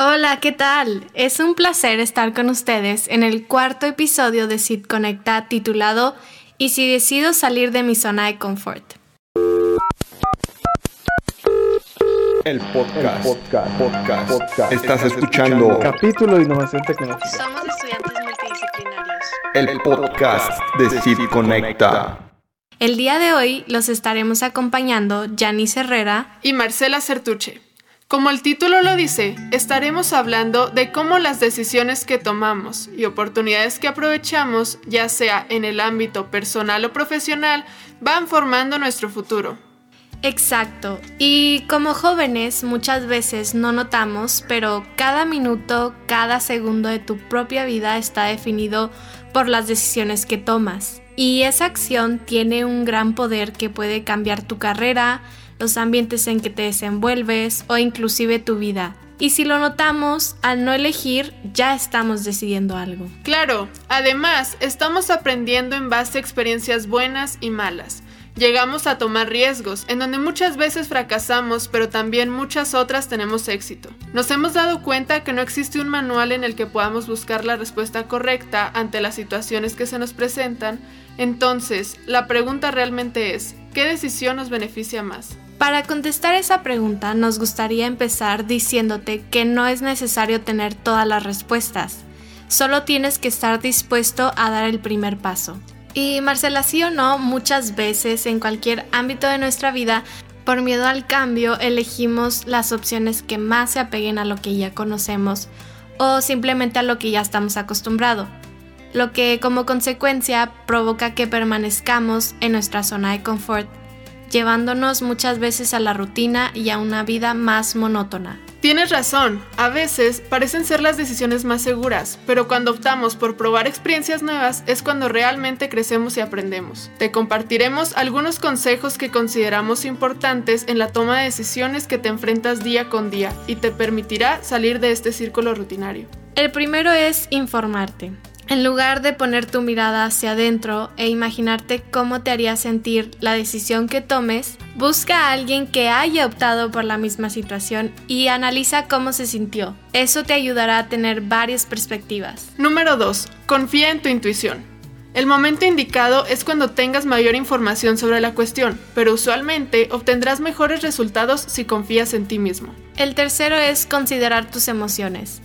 Hola, ¿qué tal? Es un placer estar con ustedes en el cuarto episodio de Sid Conecta titulado ¿Y si decido salir de mi zona de confort? El podcast. podcast. podcast. Estás escuchando capítulo de innovación tecnológica. Somos estudiantes multidisciplinarios. El podcast de Sid Conecta. El día de hoy los estaremos acompañando Janice Herrera y Marcela Certuche. Como el título lo dice, estaremos hablando de cómo las decisiones que tomamos y oportunidades que aprovechamos, ya sea en el ámbito personal o profesional, van formando nuestro futuro. Exacto. Y como jóvenes muchas veces no notamos, pero cada minuto, cada segundo de tu propia vida está definido por las decisiones que tomas. Y esa acción tiene un gran poder que puede cambiar tu carrera, los ambientes en que te desenvuelves o inclusive tu vida. Y si lo notamos, al no elegir, ya estamos decidiendo algo. Claro, además, estamos aprendiendo en base a experiencias buenas y malas. Llegamos a tomar riesgos, en donde muchas veces fracasamos, pero también muchas otras tenemos éxito. Nos hemos dado cuenta que no existe un manual en el que podamos buscar la respuesta correcta ante las situaciones que se nos presentan, entonces la pregunta realmente es, ¿qué decisión nos beneficia más? Para contestar esa pregunta nos gustaría empezar diciéndote que no es necesario tener todas las respuestas, solo tienes que estar dispuesto a dar el primer paso. Y Marcela, sí o no, muchas veces en cualquier ámbito de nuestra vida, por miedo al cambio, elegimos las opciones que más se apeguen a lo que ya conocemos o simplemente a lo que ya estamos acostumbrados, lo que como consecuencia provoca que permanezcamos en nuestra zona de confort llevándonos muchas veces a la rutina y a una vida más monótona. Tienes razón, a veces parecen ser las decisiones más seguras, pero cuando optamos por probar experiencias nuevas es cuando realmente crecemos y aprendemos. Te compartiremos algunos consejos que consideramos importantes en la toma de decisiones que te enfrentas día con día y te permitirá salir de este círculo rutinario. El primero es informarte. En lugar de poner tu mirada hacia adentro e imaginarte cómo te haría sentir la decisión que tomes, busca a alguien que haya optado por la misma situación y analiza cómo se sintió. Eso te ayudará a tener varias perspectivas. Número 2. Confía en tu intuición. El momento indicado es cuando tengas mayor información sobre la cuestión, pero usualmente obtendrás mejores resultados si confías en ti mismo. El tercero es considerar tus emociones.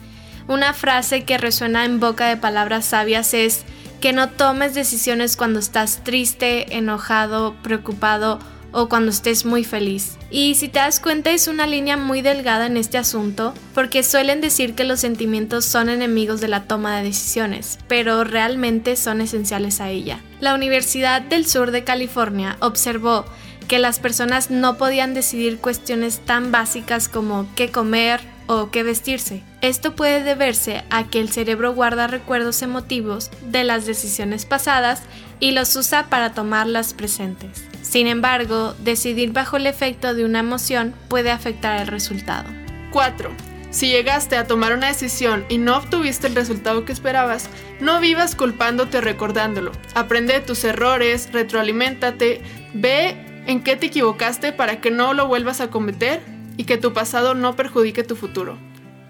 Una frase que resuena en boca de palabras sabias es que no tomes decisiones cuando estás triste, enojado, preocupado o cuando estés muy feliz. Y si te das cuenta es una línea muy delgada en este asunto, porque suelen decir que los sentimientos son enemigos de la toma de decisiones, pero realmente son esenciales a ella. La Universidad del Sur de California observó que las personas no podían decidir cuestiones tan básicas como qué comer, o qué vestirse. Esto puede deberse a que el cerebro guarda recuerdos emotivos de las decisiones pasadas y los usa para tomar las presentes. Sin embargo, decidir bajo el efecto de una emoción puede afectar el resultado. 4. Si llegaste a tomar una decisión y no obtuviste el resultado que esperabas, no vivas culpándote recordándolo. Aprende de tus errores, retroaliméntate, ve en qué te equivocaste para que no lo vuelvas a cometer y que tu pasado no perjudique tu futuro.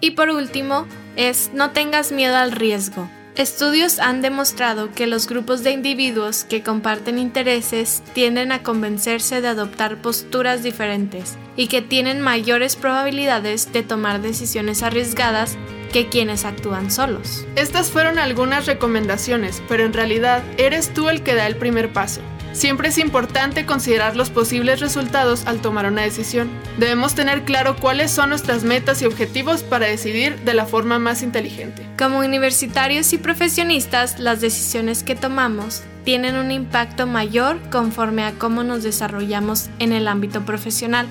Y por último, es no tengas miedo al riesgo. Estudios han demostrado que los grupos de individuos que comparten intereses tienden a convencerse de adoptar posturas diferentes y que tienen mayores probabilidades de tomar decisiones arriesgadas que quienes actúan solos. Estas fueron algunas recomendaciones, pero en realidad eres tú el que da el primer paso. Siempre es importante considerar los posibles resultados al tomar una decisión. Debemos tener claro cuáles son nuestras metas y objetivos para decidir de la forma más inteligente. Como universitarios y profesionistas, las decisiones que tomamos tienen un impacto mayor conforme a cómo nos desarrollamos en el ámbito profesional.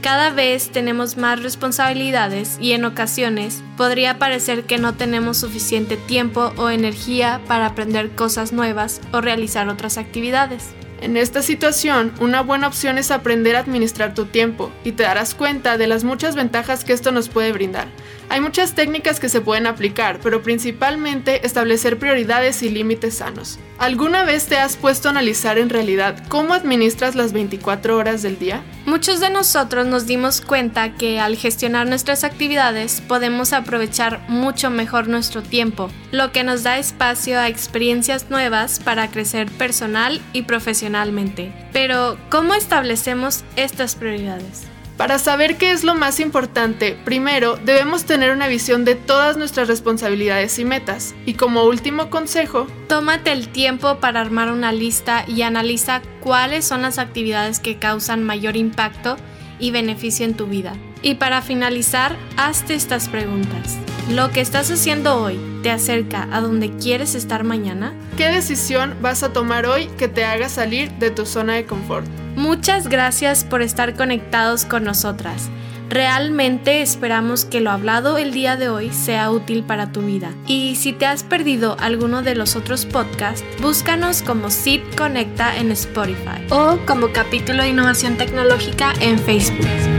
Cada vez tenemos más responsabilidades y en ocasiones podría parecer que no tenemos suficiente tiempo o energía para aprender cosas nuevas o realizar otras actividades. En esta situación, una buena opción es aprender a administrar tu tiempo y te darás cuenta de las muchas ventajas que esto nos puede brindar. Hay muchas técnicas que se pueden aplicar, pero principalmente establecer prioridades y límites sanos. ¿Alguna vez te has puesto a analizar en realidad cómo administras las 24 horas del día? Muchos de nosotros nos dimos cuenta que al gestionar nuestras actividades podemos aprovechar mucho mejor nuestro tiempo, lo que nos da espacio a experiencias nuevas para crecer personal y profesionalmente. Pero, ¿cómo establecemos estas prioridades? Para saber qué es lo más importante, primero debemos tener una visión de todas nuestras responsabilidades y metas. Y como último consejo, tómate el tiempo para armar una lista y analiza cuáles son las actividades que causan mayor impacto y beneficio en tu vida. Y para finalizar, hazte estas preguntas. ¿Lo que estás haciendo hoy te acerca a donde quieres estar mañana? ¿Qué decisión vas a tomar hoy que te haga salir de tu zona de confort? Muchas gracias por estar conectados con nosotras. Realmente esperamos que lo hablado el día de hoy sea útil para tu vida. Y si te has perdido alguno de los otros podcasts, búscanos como SIP Conecta en Spotify o como capítulo de innovación tecnológica en Facebook.